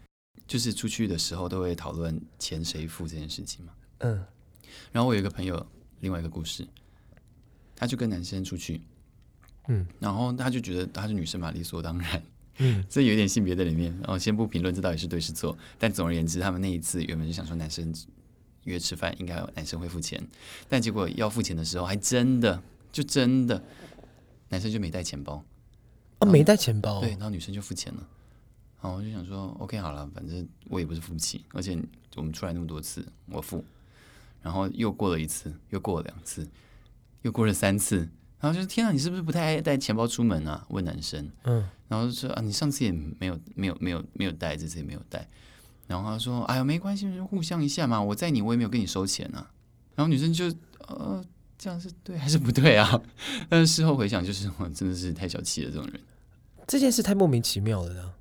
就是出去的时候都会讨论钱谁付这件事情嘛。嗯。然后我有一个朋友，另外一个故事，他就跟男生出去。嗯，然后他就觉得他是女生嘛，理所当然。嗯，这有点性别在里面。然后先不评论这到底是对是错，但总而言之，他们那一次原本就想说男生约吃饭应该男生会付钱，但结果要付钱的时候，还真的就真的男生就没带钱包。哦，没带钱包。对，然后女生就付钱了。然后我就想说，OK，好了，反正我也不是付不起，而且我们出来那么多次，我付。然后又过了一次，又过了两次，又过了三次。然后就是天啊，你是不是不太爱带钱包出门啊？问男生，嗯，然后就说啊，你上次也没有没有没有没有带，这次也没有带。然后他说，哎呀，没关系，就互相一下嘛，我载你，我也没有跟你收钱啊。然后女生就呃，这样是对还是不对啊？但是事后回想，就是我真的是太小气了，这种人。这件事太莫名其妙了呢。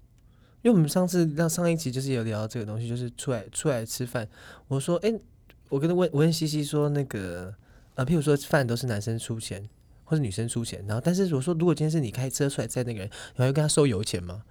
因为我们上次让上一集就是有聊到这个东西，就是出来出来吃饭，我说，哎，我跟他问我问西西说，那个啊，譬如说饭都是男生出钱。或者女生出钱，然后但是我说，如果今天是你开车出来载那个人，你还会跟他收油钱吗？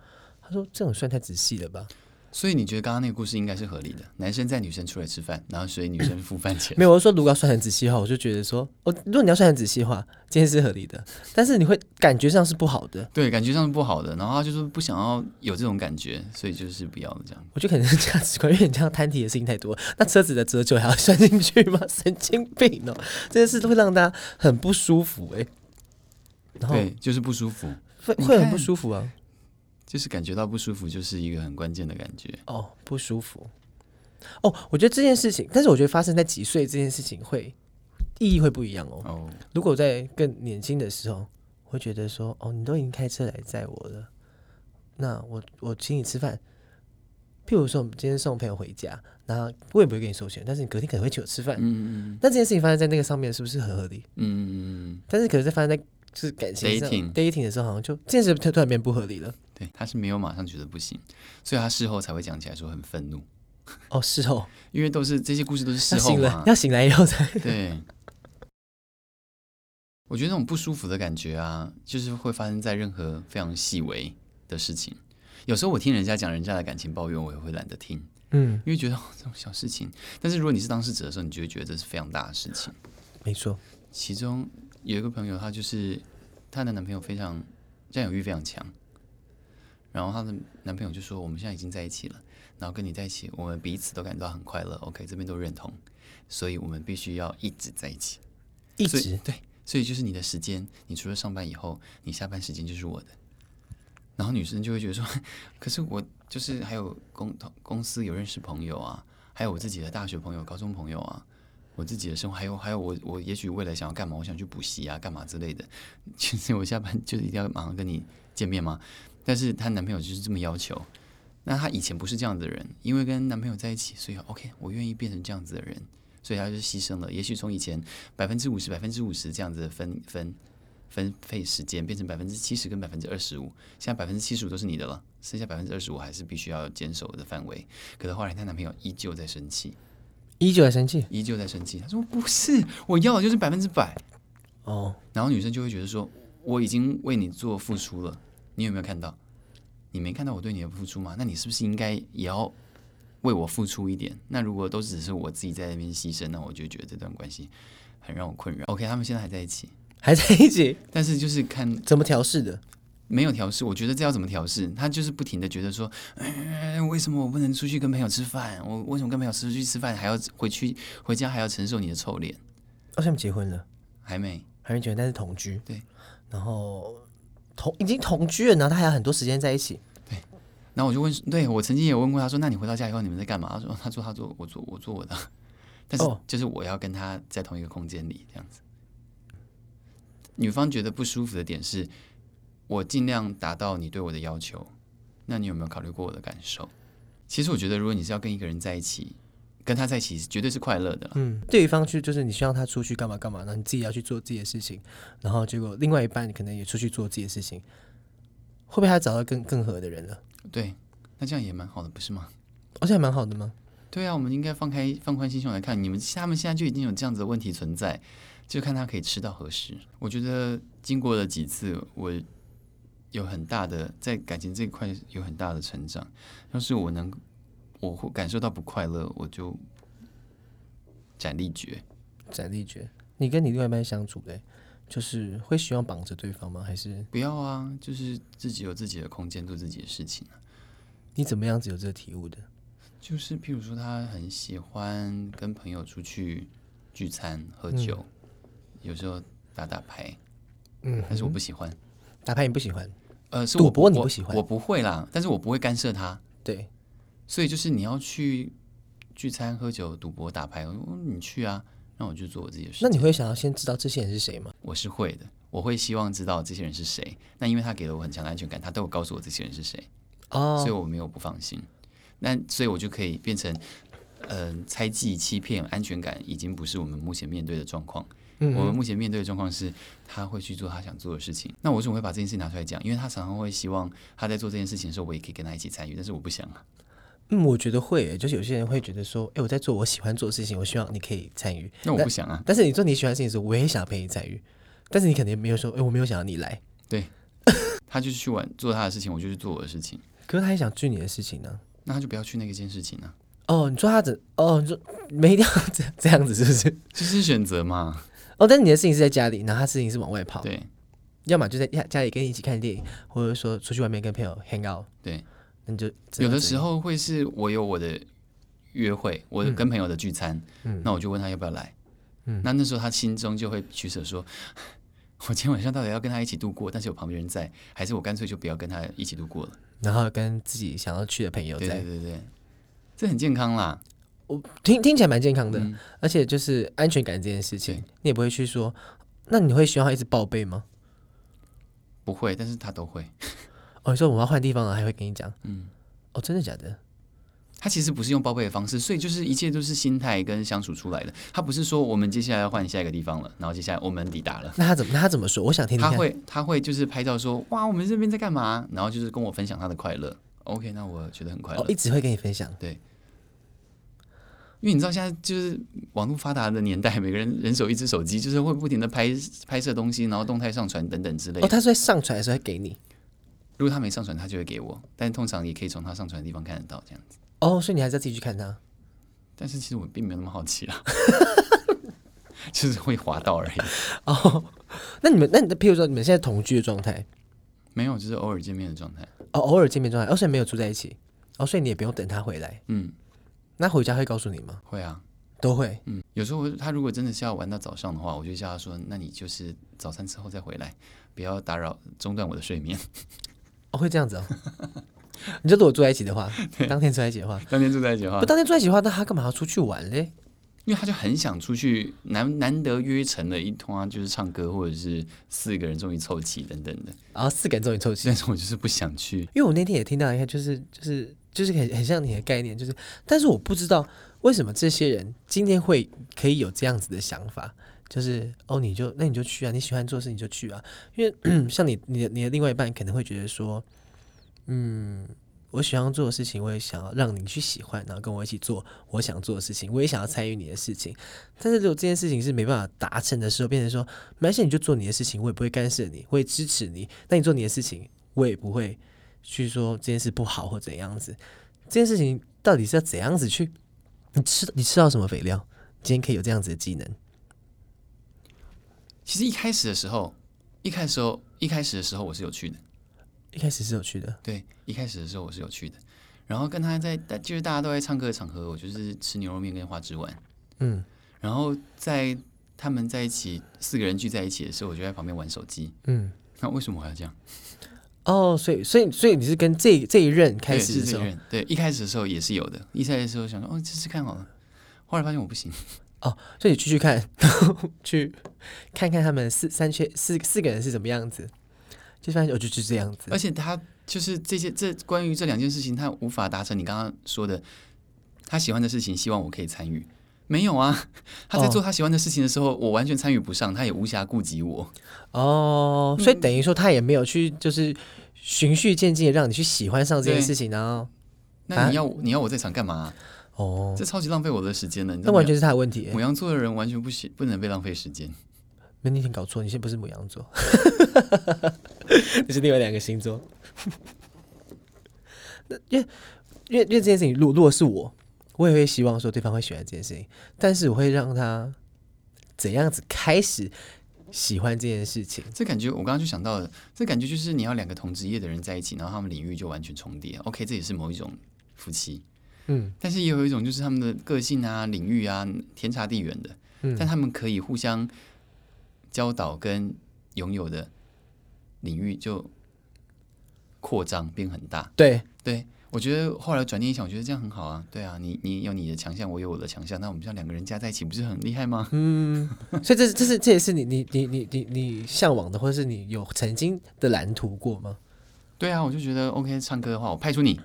他说这种算太仔细了吧。所以你觉得刚刚那个故事应该是合理的？男生载女生出来吃饭，然后所以女生付饭钱。没有，我说如果要算很仔细的话，我就觉得说，哦，如果你要算很仔细的话，今天是合理的，但是你会感觉上是不好的。对，感觉上是不好的。然后他就是不想要有这种感觉，所以就是不要这样。我觉得可能是价值观，因为你这样摊提的事情太多，那车子的折旧还要算进去吗？神经病哦！这件事都会让大家很不舒服哎、欸。对，就是不舒服，会会很不舒服啊，就是感觉到不舒服，就是一个很关键的感觉。哦，不舒服。哦，我觉得这件事情，但是我觉得发生在几岁这件事情会意义会不一样哦。哦，如果在更年轻的时候，会觉得说，哦，你都已经开车来载我了，那我我请你吃饭。譬如说，我们今天送朋友回家，然后我也不会给你收钱，但是你隔天可能会请我吃饭。嗯嗯嗯。那这件事情发生在那个上面，是不是很合理？嗯嗯嗯。但是可能在发生在就是感情上 dating dating 的时候，好像就这件事突然变不合理了。对，他是没有马上觉得不行，所以他事后才会讲起来说很愤怒。哦，事后，因为都是这些故事都是事后醒了，要醒来以后才对。我觉得那种不舒服的感觉啊，就是会发生在任何非常细微的事情。有时候我听人家讲人家的感情抱怨，我也会懒得听，嗯，因为觉得、哦、这种小事情。但是如果你是当事者的时候，你就会觉得这是非常大的事情。没错，其中。有一个朋友，她就是她的男朋友非常占有欲非常强，然后她的男朋友就说：“我们现在已经在一起了，然后跟你在一起，我们彼此都感到很快乐。OK，这边都认同，所以我们必须要一直在一起，一直？对，所以就是你的时间，你除了上班以后，你下班时间就是我的。然后女生就会觉得说，可是我就是还有公公司有认识朋友啊，还有我自己的大学朋友、高中朋友啊，我自己的生活，还有还有我我也许未来想要干嘛，我想去补习啊，干嘛之类的。其 实我下班就是一定要马上跟你见面吗？但是她男朋友就是这么要求。那她以前不是这样子的人，因为跟男朋友在一起，所以 OK，我愿意变成这样子的人，所以她就牺牲了。也许从以前百分之五十、百分之五十这样子的分分分配时间，变成百分之七十跟百分之二十五。现在百分之七十五都是你的了，剩下百分之二十五还是必须要坚守的范围。可是后来她男朋友依旧在生气，依旧在生气，依旧在生气。他说：“不是，我要的就是百分之百。”哦，然后女生就会觉得说：“我已经为你做付出了，你有没有看到？”你没看到我对你的付出吗？那你是不是应该也要为我付出一点？那如果都只是我自己在那边牺牲，那我就觉得这段关系很让我困扰。OK，他们现在还在一起，还在一起，但是就是看怎么调试的，没有调试。我觉得这要怎么调试？他就是不停的觉得说，哎，为什么我不能出去跟朋友吃饭？我为什么跟朋友出去吃饭还要回去回家还要承受你的臭脸？哦，他们结婚了？还没，还没结婚，但是同居。对，然后。同已经同居了，然后他还有很多时间在一起。对，然后我就问，对，我曾经也问过他说：“那你回到家以后你们在干嘛？”他说：“他说他做我做我做我的，但是就是我要跟他在同一个空间里这样子。”女方觉得不舒服的点是，我尽量达到你对我的要求，那你有没有考虑过我的感受？其实我觉得，如果你是要跟一个人在一起。跟他在一起绝对是快乐的。嗯，对方去就是你希望他出去干嘛干嘛，然后你自己要去做自己的事情，然后结果另外一半可能也出去做自己的事情，会不会他找到更更合的人了？对，那这样也蛮好的，不是吗？而且还蛮好的吗？对啊，我们应该放开放宽心胸来看，你们他们现在就已经有这样子的问题存在，就看他可以吃到何时。我觉得经过了几次，我有很大的在感情这一块有很大的成长，要是我能。我会感受到不快乐，我就斩立决。斩立决。你跟你另外一半相处的，就是会希望绑着对方吗？还是不要啊？就是自己有自己的空间，做自己的事情啊。你怎么样子有这个体悟的？就是譬如说，他很喜欢跟朋友出去聚餐、喝酒，嗯、有时候打打牌。嗯，但是我不喜欢打牌，你不喜欢？呃，是赌博你不喜欢我？我不会啦，但是我不会干涉他。对。所以就是你要去聚餐、喝酒、赌博、打牌，你去啊，那我就做我自己的事。那你会想要先知道这些人是谁吗？我是会的，我会希望知道这些人是谁。那因为他给了我很强的安全感，他都有告诉我这些人是谁，哦，所以我没有不放心。那所以我就可以变成，嗯、呃，猜忌、欺骗、安全感已经不是我们目前面对的状况。嗯，我们目前面对的状况是，他会去做他想做的事情。那我为什么会把这件事情拿出来讲？因为他常常会希望他在做这件事情的时候，我也可以跟他一起参与，但是我不想啊。嗯，我觉得会，就是有些人会觉得说，哎，我在做我喜欢做的事情，我希望你可以参与。那我不想啊。但是你做你喜欢的事情的时候，我也想陪你参与。但是你肯定没有说，哎，我没有想要你来。对，他就是去玩做他的事情，我就去做我的事情。可是他也想去你的事情呢，那他就不要去那个件事情呢。哦，你说他怎？哦，你说没一定要这这样子，是不是？就是选择嘛。哦，但是你的事情是在家里，然后他事情是往外跑。对。要么就在家家里跟你一起看电影，或者说出去外面跟朋友 hang out。对。你就有的时候会是我有我的约会，我跟朋友的聚餐，嗯、那我就问他要不要来。嗯、那那时候他心中就会取舍，说 我今天晚上到底要跟他一起度过，但是有旁边人在，还是我干脆就不要跟他一起度过了，然后跟自己想要去的朋友在。对对对对，这很健康啦。我听听起来蛮健康的，嗯、而且就是安全感这件事情，你也不会去说。那你会希望他一直报备吗？不会，但是他都会。哦，你说我们要换地方了，还会跟你讲？嗯，哦，真的假的？他其实不是用报备的方式，所以就是一切都是心态跟相处出来的。他不是说我们接下来要换下一个地方了，然后接下来我们抵达了。那他怎么？那他怎么说？我想听听。他会，他会就是拍照说，哇，我们这边在干嘛？然后就是跟我分享他的快乐。OK，那我觉得很快乐。哦，一直会跟你分享。对，因为你知道现在就是网络发达的年代，每个人人手一只手机，就是会不停的拍拍摄东西，然后动态上传等等之类的。哦，他是在上传的时候会给你。如果他没上传，他就会给我，但通常也可以从他上传的地方看得到这样子。哦，所以你还是要自己去看他。但是其实我并没有那么好奇啦，就是会滑到而已。哦，那你们，那你的，譬如说你们现在同居的状态，没有，就是偶尔见面的状态。哦，偶尔见面状态，而且没有住在一起。哦，所以你也不用等他回来。嗯，那回家会告诉你吗？会啊，都会。嗯，有时候他如果真的是要玩到早上的话，我就叫他说：“那你就是早餐之后再回来，不要打扰中断我的睡眠。”哦，会这样子哦。你就如果住在一起的话，当天住在一起的话，当天住在一起的话，不当天住在一起的话，那他干嘛要出去玩嘞？因为他就很想出去，难难得约成了一通啊，就是唱歌或者是四个人终于凑齐等等的。然后四个人终于凑齐，但是我就是不想去，因为我那天也听到一个，就是就是就是很很像你的概念，就是，但是我不知道为什么这些人今天会可以有这样子的想法，就是哦，你就那你就去啊，你喜欢做事你就去啊，因为 像你你的你的另外一半可能会觉得说，嗯。我喜欢做的事情，我也想要让你去喜欢，然后跟我一起做我想做的事情。我也想要参与你的事情，但是如果这件事情是没办法达成的时候，变成说没关系，你就做你的事情，我也不会干涉你，会支持你。那你做你的事情，我也不会去说这件事不好或怎样子。这件事情到底是要怎样子去？你吃你吃到什么肥料？今天可以有这样子的技能？其实一开始的时候，一开始的时候，一开始的时候我是有趣的。一开始是有趣的，对，一开始的时候我是有趣的，然后跟他在，就是大家都在唱歌的场合，我就是吃牛肉面跟花枝丸，嗯，然后在他们在一起四个人聚在一起的时候，我就在旁边玩手机，嗯，那为什么我要这样？哦，所以，所以，所以你是跟这这一任开始的时候，对，对，一开始的时候也是有的，一开始的时候想说哦，试试看好了，后来发现我不行，哦，所以你继续看，然后去看看他们四三缺四四个人是什么样子。就发现我就是这样子，而且他就是这些这关于这两件事情，他无法达成你刚刚说的他喜欢的事情，希望我可以参与。没有啊，他在做他喜欢的事情的时候，哦、我完全参与不上，他也无暇顾及我。哦，所以等于说他也没有去就是循序渐进的让你去喜欢上这件事情，然后那你要、啊、你要我在场干嘛？哦，这超级浪费我的时间了。那完全是他的问题。牡羊座的人完全不行，不能被浪费时间。没，你先搞错，你现在不是牡羊座，你是另外两个星座。那因为因为因为这件事情，如果如果是我，我也会希望说对方会喜欢这件事情，但是我会让他怎样子开始喜欢这件事情。这感觉我刚刚就想到了，这感觉就是你要两个同职业的人在一起，然后他们领域就完全重叠。OK，这也是某一种夫妻，嗯，但是也有一种就是他们的个性啊、领域啊天差地远的，嗯，但他们可以互相。教导跟拥有的领域就扩张变很大。对对，我觉得后来转念一想，我觉得这样很好啊。对啊，你你有你的强项，我有我的强项，那我们这样两个人加在一起，不是很厉害吗？嗯，所以这是这是这也是你你你你你你向往的，或者是你有曾经的蓝图过吗？对啊，我就觉得 OK，唱歌的话，我派出你。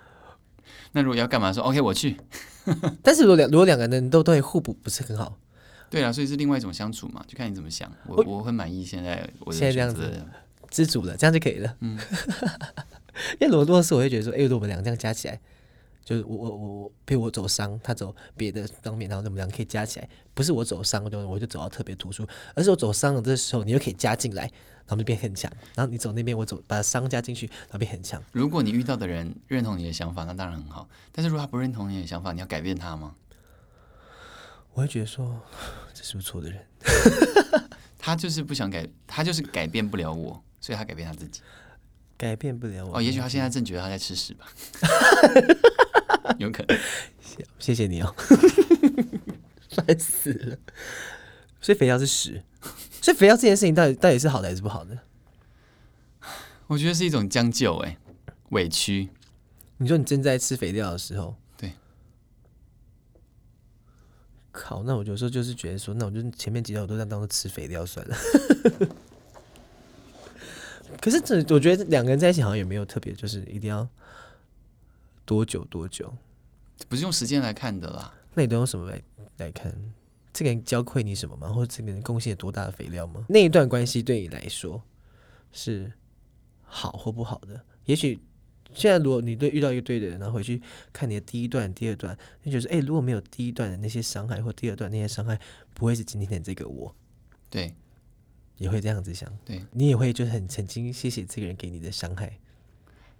那如果要干嘛说 OK，我去。但是如果两如果两个人都对互补，不是很好。对啊，所以是另外一种相处嘛，就看你怎么想。我我很满意现在我现在这样子知足了，这样就可以了。嗯，因为如果是我会觉得说，哎，如果我们俩这样加起来，就是我我我，比如我走商，他走别的方面，然后我们俩可以加起来，不是我走商，就我就走到特别突出，而是我走商的这时候，你又可以加进来，然后就变很强。然后你走那边，我走把商加进去，然后变很强。如果你遇到的人认同你的想法，那当然很好。但是如果他不认同你的想法，你要改变他吗？我会觉得说，这是不是错的人？他就是不想改，他就是改变不了我，所以他改变他自己，改变不了我。哦，也许他现在正觉得他在吃屎吧，有可能。谢谢你哦，烦死了。所以肥料是屎，所以肥料这件事情到底到底是好的还是不好的？我觉得是一种将就，哎，委屈。你说你正在吃肥料的时候。对靠，那我有时候就是觉得说，那我就前面几条我都在当做吃肥料算了。可是这我觉得两个人在一起好像也没有特别，就是一定要多久多久，不是用时间来看的啦。那你都用什么来来看？这个人教会你什么吗？或者这个人贡献了多大的肥料吗？那一段关系对你来说是好或不好的？也许。现在，如果你对遇到一个对的人，然后回去看你的第一段、第二段，你觉得哎，如果没有第一段的那些伤害，或第二段那些伤害，不会是今天的这个我。对，也会这样子想。对，你也会就是很曾经谢谢这个人给你的伤害。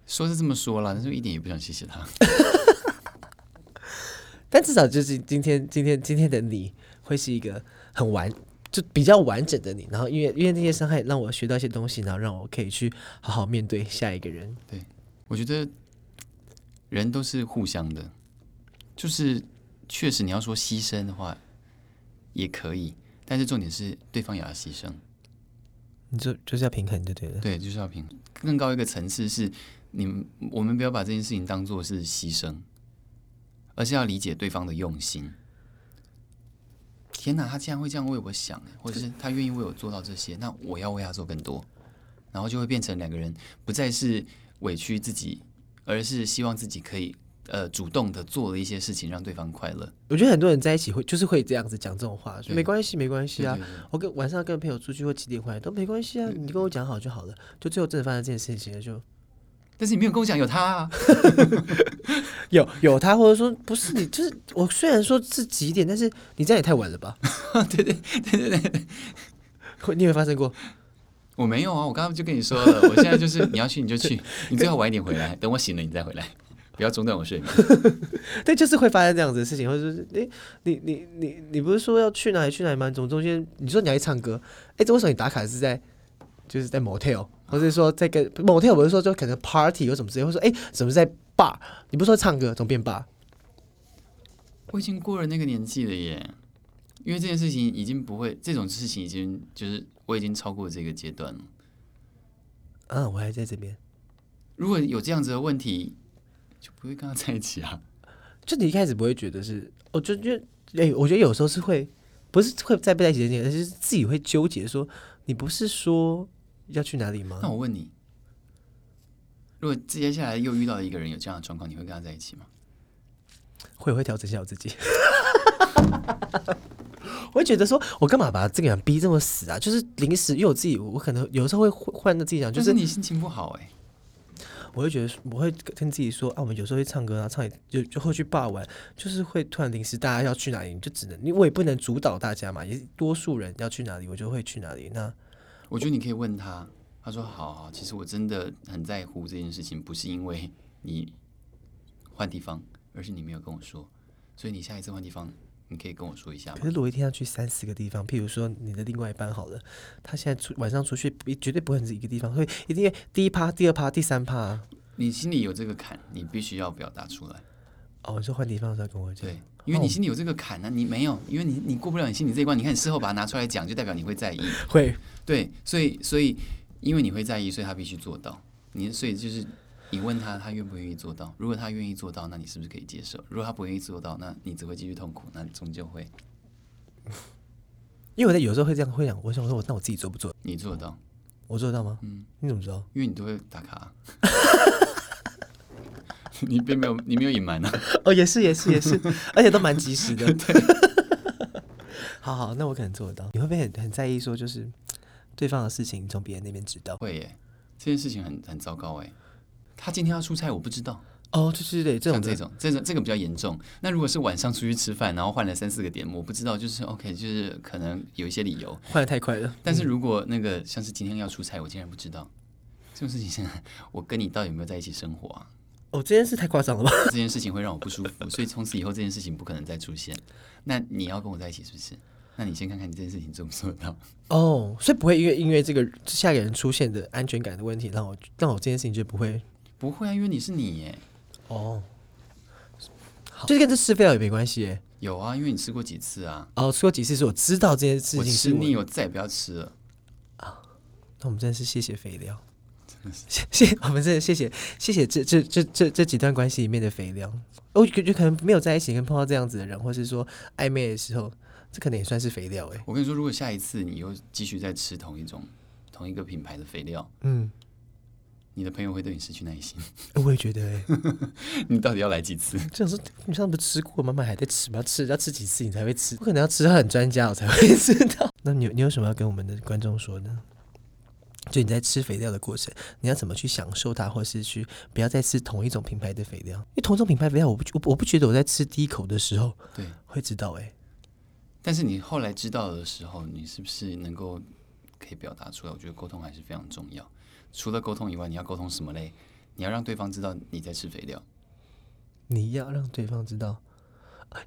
说是这么说啦，但是我一点也不想谢谢他。但至少就是今天、今天、今天的你会是一个很完，就比较完整的你。然后因为因为那些伤害让我学到一些东西，然后让我可以去好好面对下一个人。对。我觉得人都是互相的，就是确实你要说牺牲的话也可以，但是重点是对方也要牺牲。就就是要平衡就对了。对，就是要平衡。更高一个层次是，你们我们不要把这件事情当做是牺牲，而是要理解对方的用心。天哪，他竟然会这样为我想，或者是他愿意为我做到这些，那我要为他做更多，然后就会变成两个人不再是委屈自己，而是希望自己可以呃主动的做了一些事情，让对方快乐。我觉得很多人在一起会就是会这样子讲这种话，没关系，没关系啊。我跟晚上跟朋友出去或几点回来都没关系啊，你跟我讲好就好了。就最后真的发生这件事情了，就。但是你没有跟我讲有他啊，有有他，或者说不是你，就是我。虽然说是几点，但是你这样也太晚了吧？对对对对对，会你有没有发生过？我没有啊，我刚刚就跟你说了，我现在就是你要去你就去，你最好晚一点回来，等我醒了你再回来，不要中断我睡眠。对，就是会发生这样子的事情，或者是哎，你你你你不是说要去哪里去哪里吗？总中间你说你要去唱歌，哎，这为什么你打卡是在就是在 motel？或者说在跟 motel，不是说就可能 party 有什么之类，或者说哎，怎么在 bar？你不是说唱歌怎么变 bar？我已经过了那个年纪了耶，因为这件事情已经不会，这种事情已经就是我已经超过这个阶段了。嗯，我还在这边。如果有这样子的问题，就不会跟他在一起啊。就你一开始不会觉得是，我就觉得哎，我觉得有时候是会，不是会在不在一起之间，而是自己会纠结说，你不是说。要去哪里吗？那我问你，如果接下来又遇到一个人有这样的状况，你会跟他在一起吗？会会调整一下我自己。我会觉得说，我干嘛把这个人逼这么死啊？就是临时，因为我自己，我可能有时候会换着自己想，就是你心情不好哎、欸。我会觉得，我会跟自己说啊，我们有时候会唱歌啊，唱就就会去霸玩，就是会突然临时大家要去哪里，就只能，因为我也不能主导大家嘛，也多数人要去哪里，我就会去哪里。那我觉得你可以问他，他说好好，其实我真的很在乎这件事情，不是因为你换地方，而是你没有跟我说，所以你下一次换地方，你可以跟我说一下吗？可是如果一天要去三四个地方，譬如说你的另外一半好了，他现在出晚上出去，绝对不会是一个地方，会一定第一趴、第二趴、第三趴，你心里有这个坎，你必须要表达出来。哦，你说换地方的时候跟我讲。对。因为你心里有这个坎呢、啊，你没有，因为你你过不了你心里这一关。你看你事后把它拿出来讲，就代表你会在意。会，对，所以所以因为你会在意，所以他必须做到。你所以就是你问他，他愿不愿意做到？如果他愿意做到，那你是不是可以接受？如果他不愿意做到，那你只会继续痛苦。那你终究会。因为我在有时候会这样会想，我想说我那我自己做不做？你做得到？我做得到吗？嗯，你怎么知道？因为你都会打卡。你并没有，你没有隐瞒呢。哦，也是，也是，也是，而且都蛮及时的。对，好好，那我可能做得到。你会不会很很在意说，就是对方的事情从别人那边知道？会耶，这件事情很很糟糕哎。他今天要出差，我不知道。哦，就是对，这种这种这种这个比较严重。那如果是晚上出去吃饭，然后换了三四个点，我不知道，就是 OK，就是可能有一些理由换的太快了。但是如果那个像是今天要出差，我竟然不知道这种事情，现在我跟你到底有没有在一起生活啊？哦，这件事太夸张了吧？这件事情会让我不舒服，所以从此以后这件事情不可能再出现。那你要跟我在一起是不是？那你先看看你这件事情做不做得到。哦，所以不会因为因为这个下一个人出现的安全感的问题，让我让我这件事情就不会不会啊，因为你是你耶。哦，就是跟这吃飞了也没关系耶。有啊，因为你吃过几次啊？哦，吃过几次是我知道这件事情，我吃腻，我再也不要吃了。啊，那我们真的是谢谢肥料。谢 谢我们真的谢谢谢谢这这这这这几段关系里面的肥料，我觉得可能没有在一起跟碰到这样子的人，或是说暧昧的时候，这可能也算是肥料哎。我跟你说，如果下一次你又继续再吃同一种同一个品牌的肥料，嗯，你的朋友会对你失去耐心。我也觉得哎，你到底要来几次？这样说你上次不吃过，妈妈还在吃吗？吃要吃几次你才会吃？不可能要吃到很专家我才会知道。那你你有什么要跟我们的观众说呢？就你在吃肥料的过程，你要怎么去享受它，或是去不要再吃同一种品牌的肥料？因为同种品牌肥料，我不我我不觉得我在吃第一口的时候，对，会知道哎、欸。但是你后来知道的时候，你是不是能够可以表达出来？我觉得沟通还是非常重要。除了沟通以外，你要沟通什么嘞？你要让对方知道你在吃肥料。你要让对方知道。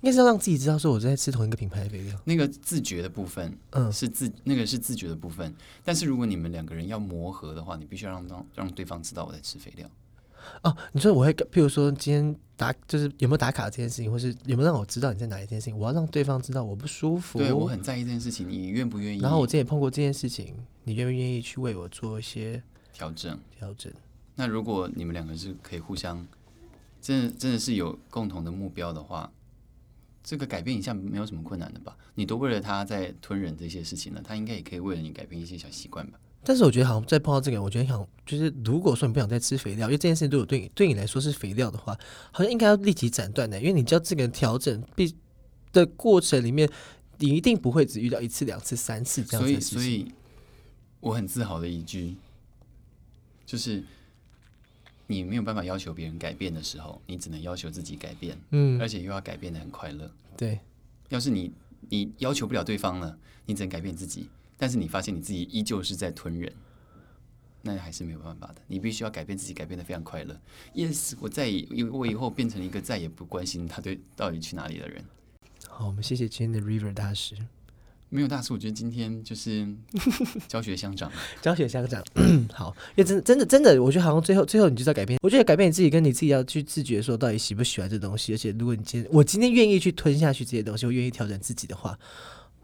应该是要让自己知道，说我在吃同一个品牌的肥料。那个自觉的部分，嗯，是自那个是自觉的部分。但是如果你们两个人要磨合的话，你必须要让让让对方知道我在吃肥料。哦，你说我会，譬如说今天打就是有没有打卡这件事情，或是有没有让我知道你在哪一件事情，我要让对方知道我不舒服。对，我很在意这件事情，你愿不愿意？然后我之前也碰过这件事情，你愿不愿意去为我做一些调整？调整。那如果你们两个是可以互相，真的真的是有共同的目标的话，这个改变一下没有什么困难的吧？你都为了他在吞忍这些事情了，他应该也可以为了你改变一些小习惯吧？但是我觉得好像再碰到这个，我觉得想就是，如果说你不想再吃肥料，因为这件事情对我对你对你来说是肥料的话，好像应该要立即斩断的，因为你知道这个调整必的过程里面，你一定不会只遇到一次、两次、三次这样子的事情。所以，所以我很自豪的一句，就是你没有办法要求别人改变的时候，你只能要求自己改变，嗯，而且又要改变的很快乐。对，要是你你要求不了对方了，你只能改变自己。但是你发现你自己依旧是在吞人，那还是没有办法的。你必须要改变自己，改变的非常快乐。Yes，我再以我以后变成一个再也不关心他对到底去哪里的人。好，我们谢谢今天的 River 大师。没有大师，我觉得今天就是 教学相长，教学相长。好，因为真的真的真的，我觉得好像最后最后你就是要改变。我觉得改变你自己，跟你自己要去自觉说到底喜不喜欢这东西。而且如果你今天我今天愿意去吞下去这些东西，我愿意调整自己的话，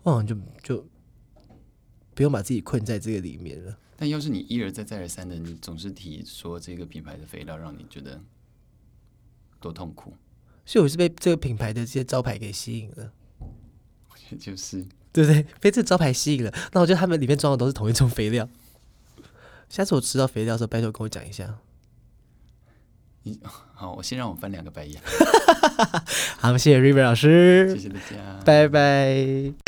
哇，就就。不用把自己困在这个里面了。但要是你一而再再而三的，你总是提说这个品牌的肥料让你觉得多痛苦，所以我是被这个品牌的这些招牌给吸引了。我觉得就是对不对？被这个招牌吸引了。那我觉得他们里面装的都是同一种肥料。下次我吃到肥料的时候，拜托跟我讲一下。你好，我先让我翻两个白眼。好，谢谢 River 老师，谢谢大家，拜拜。